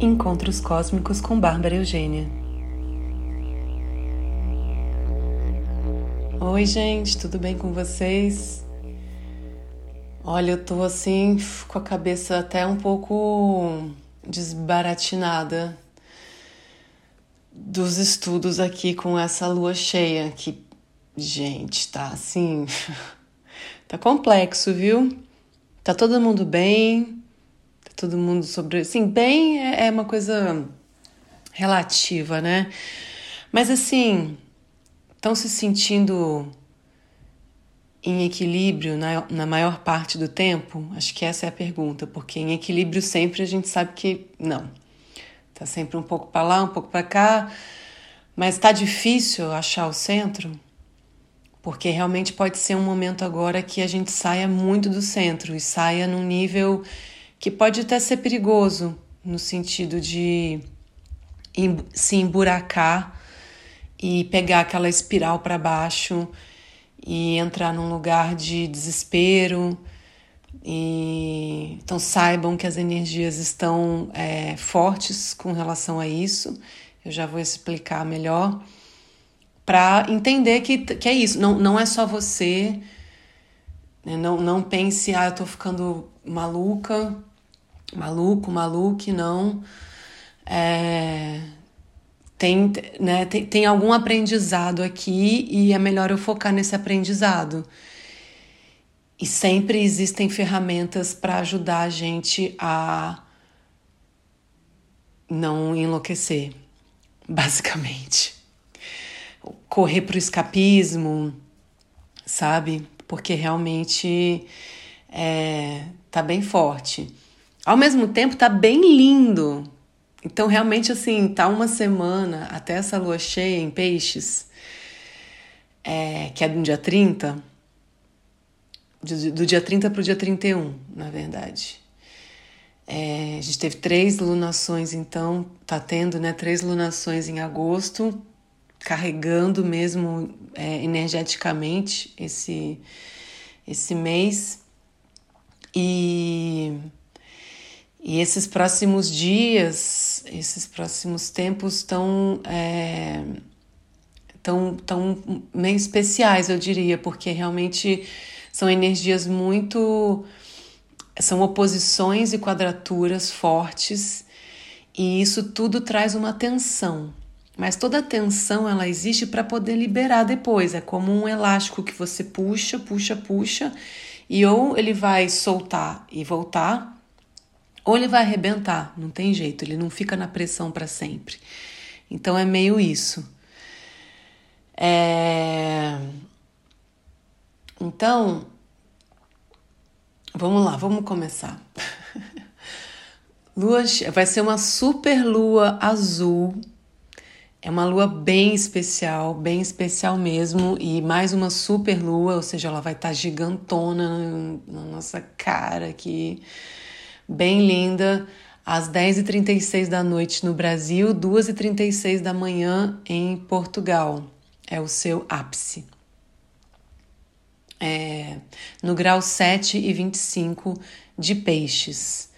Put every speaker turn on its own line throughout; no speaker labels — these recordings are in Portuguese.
Encontros Cósmicos com Bárbara Eugênia. Oi, gente, tudo bem com vocês? Olha, eu tô assim com a cabeça até um pouco desbaratinada dos estudos aqui com essa lua cheia que, gente, tá assim, tá complexo, viu? Tá todo mundo bem, todo mundo sobre. Sim, bem é, é uma coisa relativa, né? Mas assim, estão se sentindo em equilíbrio na, na maior parte do tempo? Acho que essa é a pergunta, porque em equilíbrio sempre a gente sabe que não. Tá sempre um pouco para lá, um pouco para cá, mas está difícil achar o centro? Porque realmente pode ser um momento agora que a gente saia muito do centro e saia num nível que pode até ser perigoso no sentido de se emburacar e pegar aquela espiral para baixo e entrar num lugar de desespero. E, então saibam que as energias estão é, fortes com relação a isso. Eu já vou explicar melhor para entender que, que é isso. Não, não é só você. Né? Não, não pense, ah, eu tô ficando maluca maluco, maluque, não. É, tem, né, tem, tem algum aprendizado aqui e é melhor eu focar nesse aprendizado. E sempre existem ferramentas para ajudar a gente a não enlouquecer, basicamente. Correr para o escapismo, sabe? Porque realmente é, tá bem forte. Ao mesmo tempo, tá bem lindo. Então, realmente, assim, tá uma semana até essa lua cheia em peixes, é, que é do dia 30, do, do dia 30 para o dia 31, na verdade. É, a gente teve três lunações, então, tá tendo, né, três lunações em agosto, carregando mesmo é, energeticamente esse, esse mês. E e esses próximos dias, esses próximos tempos estão é, tão, tão meio especiais, eu diria, porque realmente são energias muito. são oposições e quadraturas fortes, e isso tudo traz uma tensão. Mas toda tensão ela existe para poder liberar depois. É como um elástico que você puxa, puxa, puxa, e ou ele vai soltar e voltar, ou ele vai arrebentar, não tem jeito, ele não fica na pressão para sempre. Então é meio isso. É... Então, vamos lá, vamos começar. Lua vai ser uma super lua azul. É uma lua bem especial, bem especial mesmo, e mais uma super lua, ou seja, ela vai estar tá gigantona na nossa cara aqui bem linda, às 10h36 da noite no Brasil, 2h36 da manhã em Portugal. É o seu ápice. É, no grau 7 e 25 de peixes.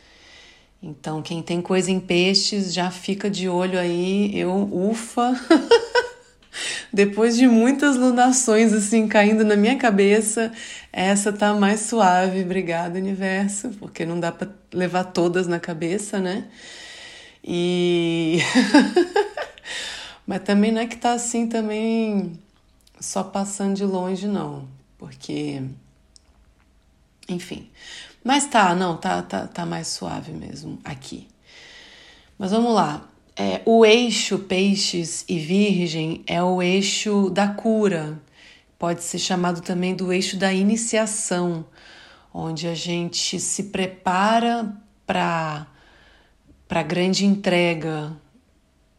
Então, quem tem coisa em peixes já fica de olho aí. Eu, ufa! Depois de muitas lunações assim caindo na minha cabeça, essa tá mais suave. Obrigada, universo, porque não dá para levar todas na cabeça, né? E mas também não é que tá assim também só passando de longe não, porque enfim. Mas tá, não, tá tá tá mais suave mesmo aqui. Mas vamos lá. É, o eixo peixes e virgem é o eixo da cura, pode ser chamado também do eixo da iniciação, onde a gente se prepara para a grande entrega.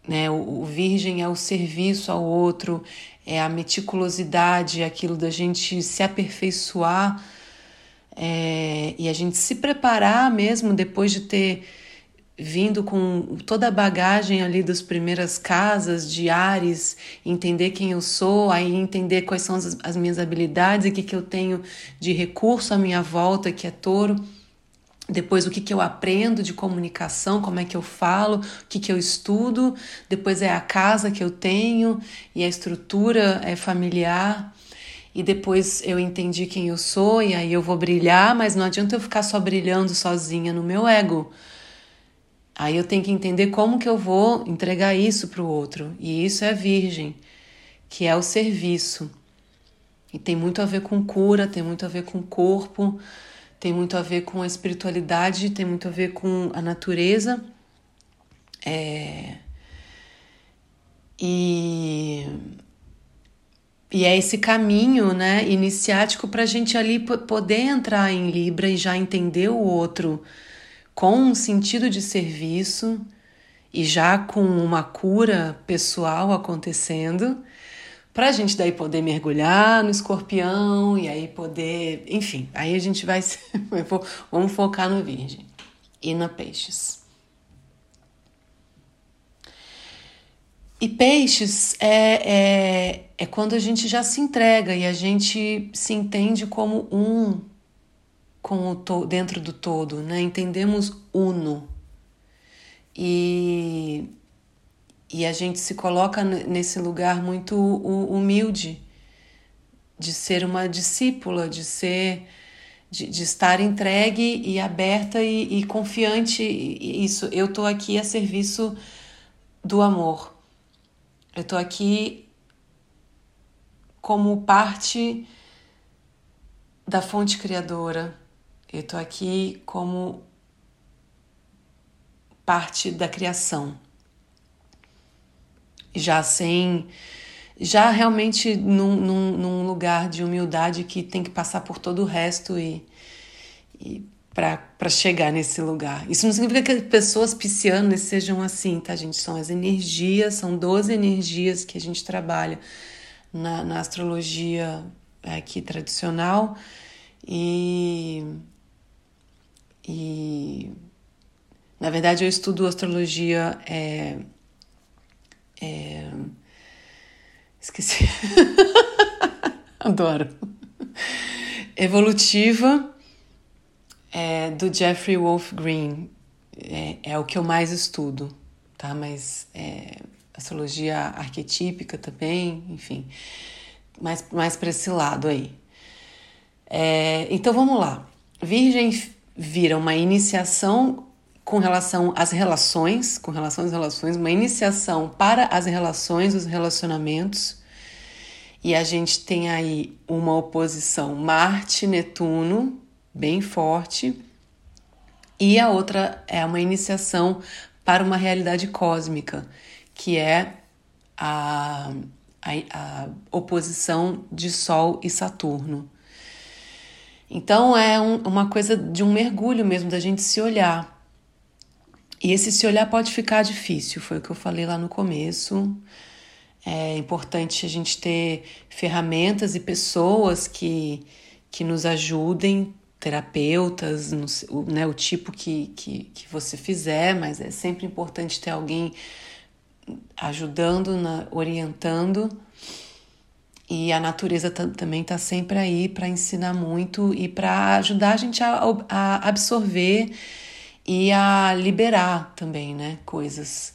Né? O, o virgem é o serviço ao outro, é a meticulosidade, é aquilo da gente se aperfeiçoar é, e a gente se preparar mesmo depois de ter vindo com toda a bagagem ali das primeiras casas de Ares, entender quem eu sou, aí entender quais são as, as minhas habilidades e o que, que eu tenho de recurso à minha volta, que é touro. depois o que, que eu aprendo de comunicação, como é que eu falo, o que, que eu estudo, depois é a casa que eu tenho e a estrutura é familiar. E depois eu entendi quem eu sou e aí eu vou brilhar, mas não adianta eu ficar só brilhando sozinha no meu ego. Aí eu tenho que entender como que eu vou entregar isso para o outro. E isso é a virgem, que é o serviço. E tem muito a ver com cura, tem muito a ver com corpo, tem muito a ver com a espiritualidade, tem muito a ver com a natureza. É... E, e é esse caminho né, iniciático para a gente ali poder entrar em Libra e já entender o outro com um sentido de serviço e já com uma cura pessoal acontecendo para a gente daí poder mergulhar no escorpião e aí poder, enfim, aí a gente vai, vamos focar no virgem e na peixes. E peixes é, é, é quando a gente já se entrega e a gente se entende como um com o to, dentro do todo, né? Entendemos uno. E e a gente se coloca nesse lugar muito humilde de ser uma discípula, de ser de, de estar entregue e aberta e, e confiante. Isso, eu estou aqui a serviço do amor. Eu estou aqui como parte da fonte criadora. Eu estou aqui como parte da criação já sem. já realmente num, num, num, lugar de humildade que tem que passar por todo o resto e, e para chegar nesse lugar. Isso não significa que pessoas piscianas sejam assim, tá, gente? São as energias, são 12 energias que a gente trabalha na, na astrologia aqui tradicional e. E na verdade eu estudo astrologia é, é... Esqueci. Adoro. Evolutiva é, do Jeffrey Wolf Green. É, é, o que eu mais estudo, tá? Mas é, astrologia arquetípica também, enfim, mais, mais para esse lado aí. É, então vamos lá. Virgem vira uma iniciação com relação às relações, com relação às relações, uma iniciação para as relações, os relacionamentos. E a gente tem aí uma oposição Marte-Netuno, bem forte, e a outra é uma iniciação para uma realidade cósmica, que é a, a, a oposição de Sol e Saturno. Então é um, uma coisa de um mergulho mesmo, da gente se olhar e esse se olhar pode ficar difícil, foi o que eu falei lá no começo. É importante a gente ter ferramentas e pessoas que, que nos ajudem, terapeutas, né, o tipo que, que, que você fizer, mas é sempre importante ter alguém ajudando, na, orientando. E a natureza também está sempre aí para ensinar muito e para ajudar a gente a, a absorver e a liberar também, né, coisas.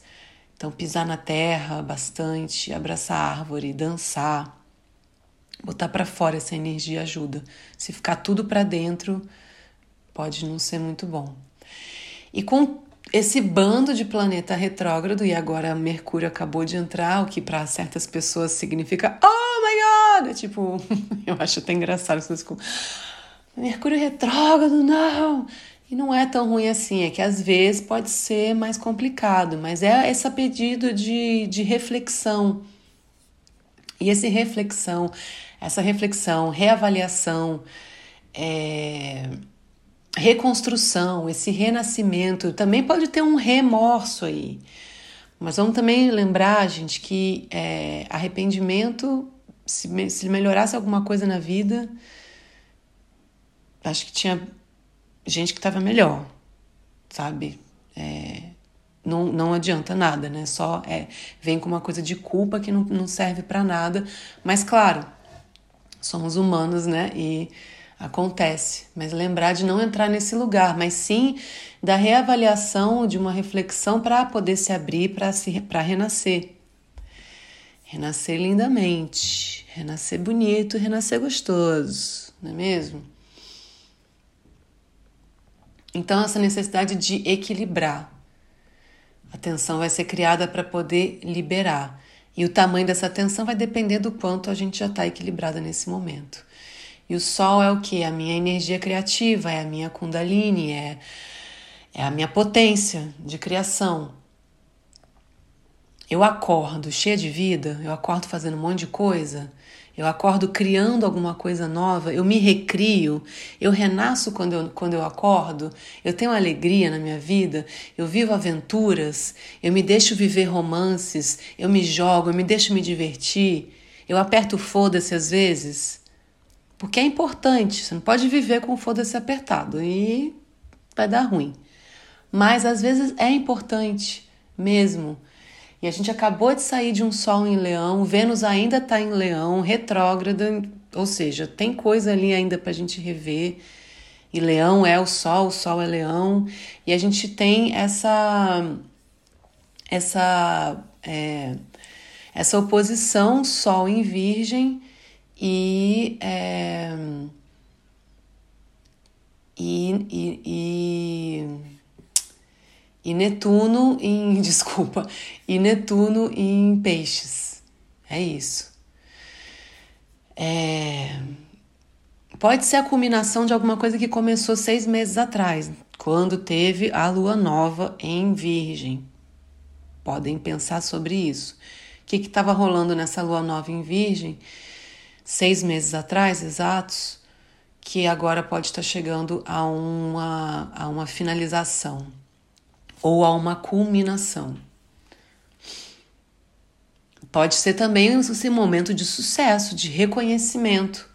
Então, pisar na terra bastante, abraçar a árvore, dançar, botar para fora essa energia ajuda. Se ficar tudo para dentro, pode não ser muito bom. E com esse bando de planeta retrógrado, e agora Mercúrio acabou de entrar, o que para certas pessoas significa Oh my God! É tipo, eu acho até engraçado coisas. Mercúrio retrógrado, não! E não é tão ruim assim, é que às vezes pode ser mais complicado, mas é esse pedido de, de reflexão. E esse reflexão, essa reflexão, reavaliação, é, reconstrução, esse renascimento, também pode ter um remorso aí. Mas vamos também lembrar, gente, que é, arrependimento, se, se melhorasse alguma coisa na vida, acho que tinha gente que estava melhor, sabe? É, não, não adianta nada, né? Só é, vem com uma coisa de culpa que não, não serve para nada. Mas, claro, somos humanos, né? E Acontece, mas lembrar de não entrar nesse lugar, mas sim da reavaliação, de uma reflexão para poder se abrir para renascer. Renascer lindamente, renascer bonito, renascer gostoso, não é mesmo? Então, essa necessidade de equilibrar. A tensão vai ser criada para poder liberar. E o tamanho dessa tensão vai depender do quanto a gente já está equilibrada nesse momento. E o sol é o que? A minha energia criativa, é a minha kundalini, é, é a minha potência de criação. Eu acordo cheia de vida, eu acordo fazendo um monte de coisa, eu acordo criando alguma coisa nova, eu me recrio, eu renasço quando eu, quando eu acordo, eu tenho alegria na minha vida, eu vivo aventuras, eu me deixo viver romances, eu me jogo, eu me deixo me divertir, eu aperto foda-se às vezes. Porque é importante, você não pode viver com o foda-se apertado e vai dar ruim. Mas às vezes é importante mesmo. E a gente acabou de sair de um Sol em Leão, Vênus ainda está em Leão, retrógrada, ou seja, tem coisa ali ainda para a gente rever. E Leão é o Sol, o Sol é Leão, e a gente tem essa essa é, essa oposição Sol em Virgem e, é, e, e, e, e Netuno em desculpa e Netuno em Peixes. É isso. É, pode ser a culminação de alguma coisa que começou seis meses atrás quando teve a Lua Nova em Virgem. Podem pensar sobre isso. O que estava rolando nessa Lua Nova em Virgem seis meses atrás, exatos, que agora pode estar chegando a uma, a uma finalização ou a uma culminação. Pode ser também esse momento de sucesso, de reconhecimento.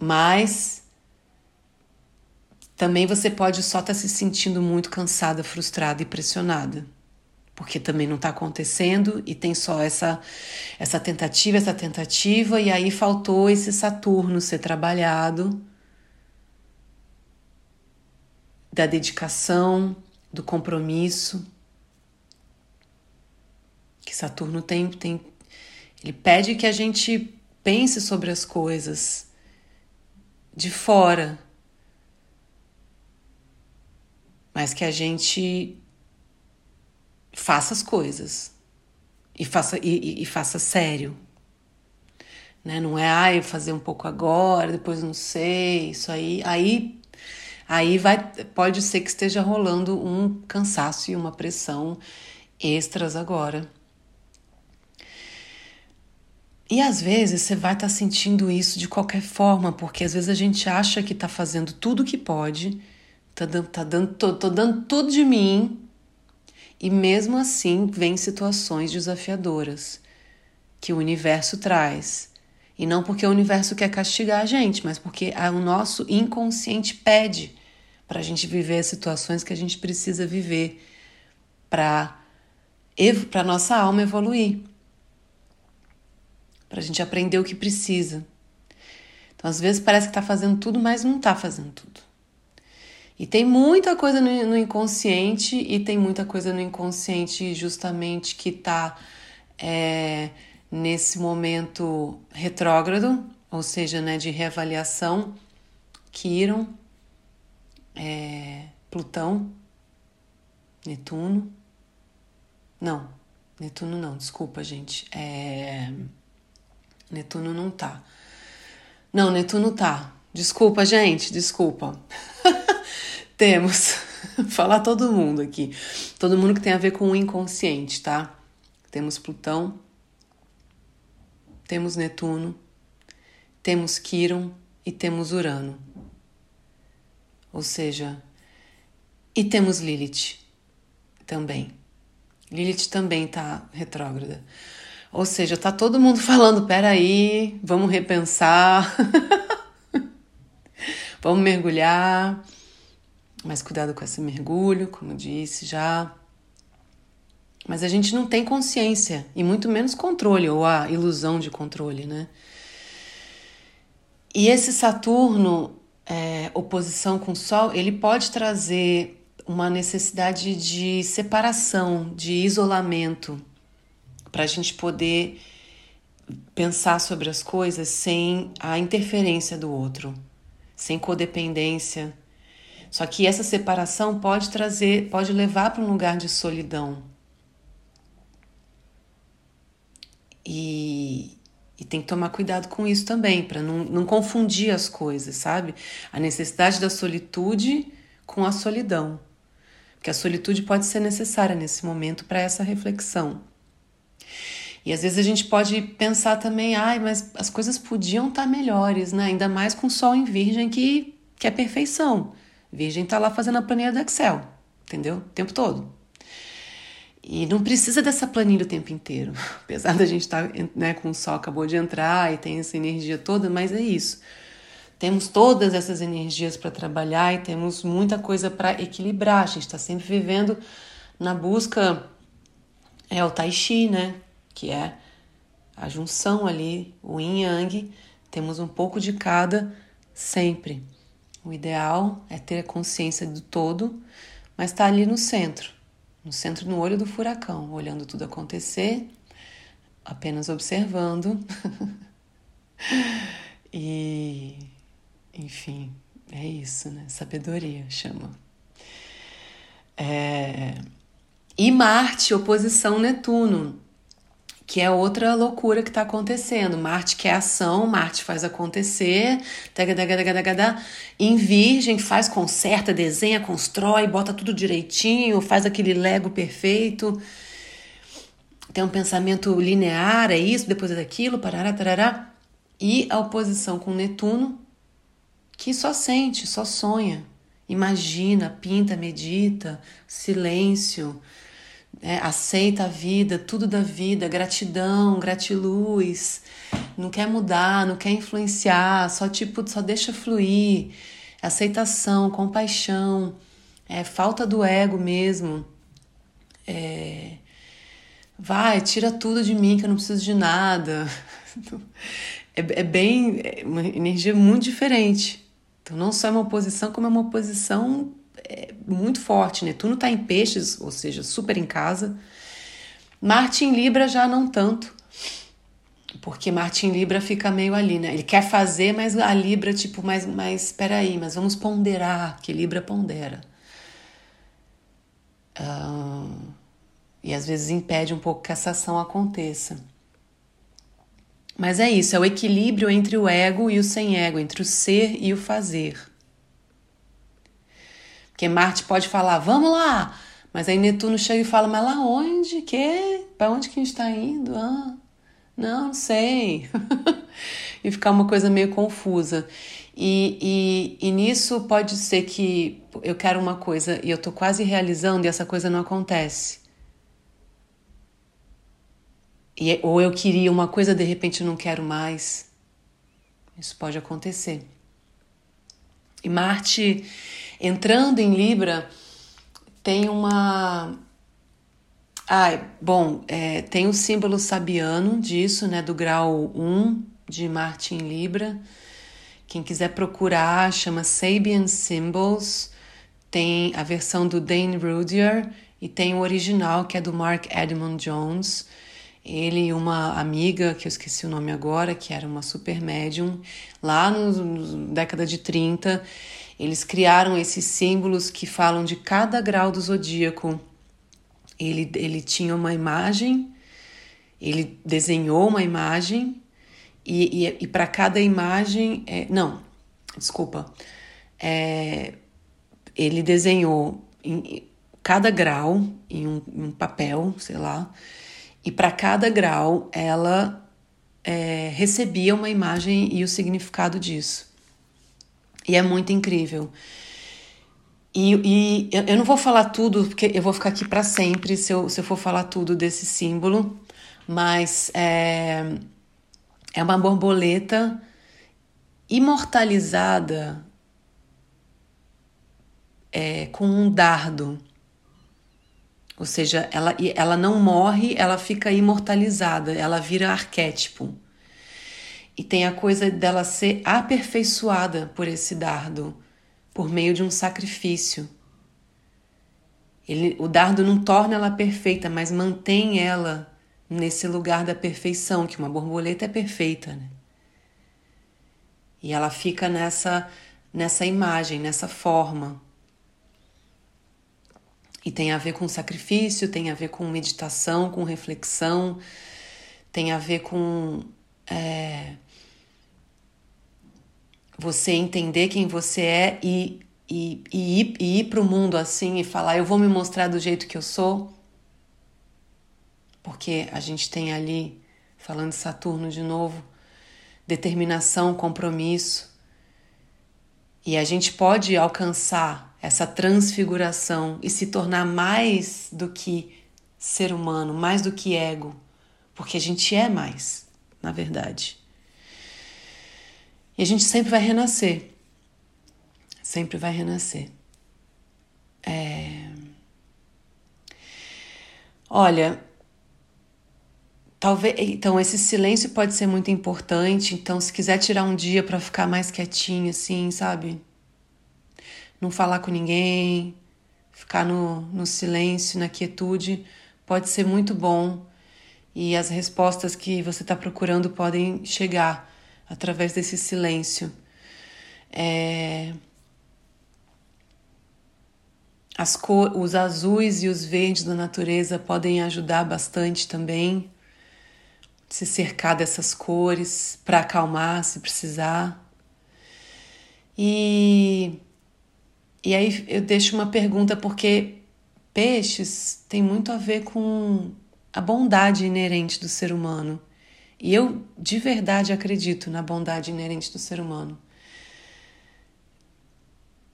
Mas também você pode só estar se sentindo muito cansada, frustrada e pressionada porque também não está acontecendo e tem só essa essa tentativa, essa tentativa e aí faltou esse Saturno ser trabalhado da dedicação, do compromisso que Saturno tem tem ele pede que a gente pense sobre as coisas de fora, mas que a gente faça as coisas e faça, e, e faça sério. Né? Não é, ai, fazer um pouco agora, depois não sei, isso aí. Aí, aí vai, pode ser que esteja rolando um cansaço e uma pressão extras agora. E às vezes você vai estar tá sentindo isso de qualquer forma, porque às vezes a gente acha que está fazendo tudo o que pode, tá dando, tá dando, tô, tô dando tudo de mim, e mesmo assim, vem situações desafiadoras que o universo traz. E não porque o universo quer castigar a gente, mas porque o nosso inconsciente pede para a gente viver as situações que a gente precisa viver para a nossa alma evoluir, para a gente aprender o que precisa. Então, às vezes parece que está fazendo tudo, mas não está fazendo tudo. E tem muita coisa no, no, inconsciente, e tem muita coisa no inconsciente justamente que está é, nesse momento retrógrado, ou seja, né, de reavaliação, Quiron, é, Plutão, Netuno. Não, Netuno não, desculpa, gente. É, Netuno não tá. Não, Netuno tá. Desculpa, gente, desculpa. Temos. Falar todo mundo aqui. Todo mundo que tem a ver com o inconsciente, tá? Temos Plutão, temos Netuno, temos Quiron e temos Urano. Ou seja, e temos Lilith também. Lilith também tá retrógrada. Ou seja, tá todo mundo falando: peraí, vamos repensar, vamos mergulhar. Mas cuidado com esse mergulho, como disse já. Mas a gente não tem consciência e muito menos controle ou a ilusão de controle, né? E esse Saturno, é, oposição com o Sol, ele pode trazer uma necessidade de separação, de isolamento, para a gente poder pensar sobre as coisas sem a interferência do outro, sem codependência. Só que essa separação pode trazer, pode levar para um lugar de solidão. E, e tem que tomar cuidado com isso também, para não, não confundir as coisas, sabe? A necessidade da solitude com a solidão. Porque a solitude pode ser necessária nesse momento para essa reflexão. E às vezes a gente pode pensar também, ai, mas as coisas podiam estar tá melhores, né? Ainda mais com o Sol em Virgem, que, que é perfeição. Virgem está lá fazendo a planilha do Excel, entendeu? O tempo todo. E não precisa dessa planilha o tempo inteiro. Apesar da gente estar tá, né, com o sol acabou de entrar e tem essa energia toda, mas é isso. Temos todas essas energias para trabalhar e temos muita coisa para equilibrar. A gente está sempre vivendo na busca. É o Tai Chi, né? Que é a junção ali, o yin yang. Temos um pouco de cada sempre. O ideal é ter a consciência do todo, mas está ali no centro no centro, no olho do furacão, olhando tudo acontecer, apenas observando. e, enfim, é isso, né? Sabedoria chama. É... E Marte, oposição Netuno que é outra loucura que está acontecendo. Marte quer ação, Marte faz acontecer, em Virgem faz, conserta, desenha, constrói, bota tudo direitinho, faz aquele Lego perfeito. Tem um pensamento linear, é isso, depois é daquilo, parará, tarará. E a oposição com Netuno, que só sente, só sonha, imagina, pinta, medita, silêncio, é, aceita a vida, tudo da vida, gratidão, gratiluz, não quer mudar, não quer influenciar, só tipo, só deixa fluir, aceitação, compaixão, é, falta do ego mesmo. É, vai, tira tudo de mim que eu não preciso de nada. É, é bem, é uma energia muito diferente. Então, não só é uma oposição, como é uma oposição é muito forte. Netuno está em peixes, ou seja, super em casa. Marte em Libra já não tanto. Porque Marte em Libra fica meio ali, né? Ele quer fazer, mas a Libra, tipo, mas, mas peraí, mas vamos ponderar, que Libra pondera. Uh, e às vezes impede um pouco que essa ação aconteça. Mas é isso, é o equilíbrio entre o ego e o sem ego, entre o ser e o fazer. Porque Marte pode falar, vamos lá, mas aí Netuno chega e fala, mas lá onde? Que? Para onde que a gente está indo? Ah, não, não sei. e ficar uma coisa meio confusa. E, e, e, nisso pode ser que eu quero uma coisa e eu tô quase realizando e essa coisa não acontece. E, ou eu queria uma coisa, de repente não quero mais. Isso pode acontecer. E Marte Entrando em Libra, tem uma. Ai, bom, é, tem o símbolo sabiano disso, né, do grau 1 de Marte em Libra. Quem quiser procurar, chama Sabian Symbols. Tem a versão do Dane Rudier e tem o original, que é do Mark Edmund Jones. Ele e uma amiga, que eu esqueci o nome agora, que era uma super médium, lá na década de 30, eles criaram esses símbolos que falam de cada grau do zodíaco. Ele, ele tinha uma imagem, ele desenhou uma imagem, e, e, e para cada imagem. É, não, desculpa. É, ele desenhou em, cada grau em um, em um papel, sei lá, e para cada grau ela é, recebia uma imagem e o significado disso. E é muito incrível. E, e eu não vou falar tudo, porque eu vou ficar aqui para sempre se eu, se eu for falar tudo desse símbolo, mas é, é uma borboleta imortalizada é, com um dardo. Ou seja, ela, ela não morre, ela fica imortalizada, ela vira arquétipo. E tem a coisa dela ser aperfeiçoada por esse dardo, por meio de um sacrifício. Ele, o dardo não torna ela perfeita, mas mantém ela nesse lugar da perfeição, que uma borboleta é perfeita, né? E ela fica nessa nessa imagem, nessa forma. E tem a ver com sacrifício, tem a ver com meditação, com reflexão, tem a ver com é, você entender quem você é e, e, e e ir para o mundo assim e falar: eu vou me mostrar do jeito que eu sou. Porque a gente tem ali, falando de Saturno de novo, determinação, compromisso. E a gente pode alcançar essa transfiguração e se tornar mais do que ser humano, mais do que ego, porque a gente é mais, na verdade. E a gente sempre vai renascer. Sempre vai renascer. É... Olha, talvez. Então, esse silêncio pode ser muito importante. Então, se quiser tirar um dia para ficar mais quietinho, assim, sabe? Não falar com ninguém, ficar no, no silêncio, na quietude, pode ser muito bom. E as respostas que você está procurando podem chegar através desse silêncio. É... As cor... Os azuis e os verdes da natureza podem ajudar bastante também. Se cercar dessas cores para acalmar se precisar. E, e aí eu deixo uma pergunta, porque peixes tem muito a ver com a bondade inerente do ser humano. E eu de verdade acredito na bondade inerente do ser humano.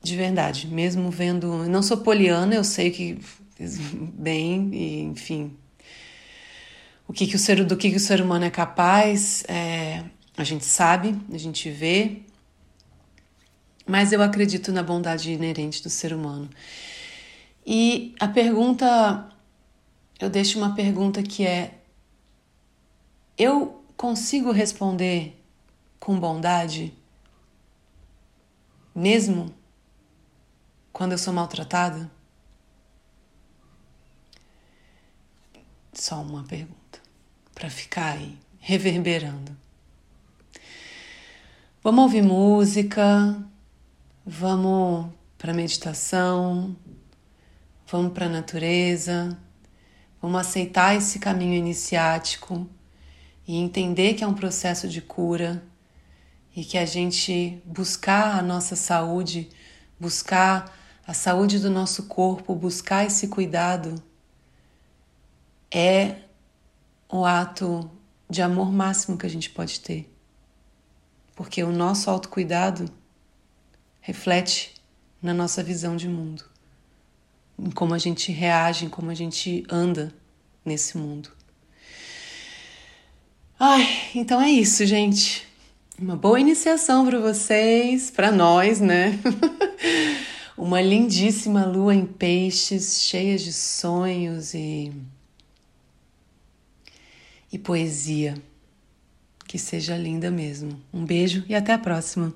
De verdade, mesmo vendo. Não sou poliana, eu sei que bem, e, enfim. O que, que o ser, do que, que o ser humano é capaz, é, a gente sabe, a gente vê, mas eu acredito na bondade inerente do ser humano. E a pergunta, eu deixo uma pergunta que é: eu consigo responder com bondade, mesmo quando eu sou maltratada? Só uma pergunta para ficar aí reverberando. Vamos ouvir música, vamos para meditação, vamos para a natureza, vamos aceitar esse caminho iniciático e entender que é um processo de cura e que a gente buscar a nossa saúde, buscar a saúde do nosso corpo, buscar esse cuidado é o ato de amor máximo que a gente pode ter. Porque o nosso autocuidado reflete na nossa visão de mundo, em como a gente reage, em como a gente anda nesse mundo. Ai, então é isso, gente. Uma boa iniciação para vocês, para nós, né? Uma lindíssima lua em peixes, cheia de sonhos e e poesia. Que seja linda mesmo. Um beijo e até a próxima.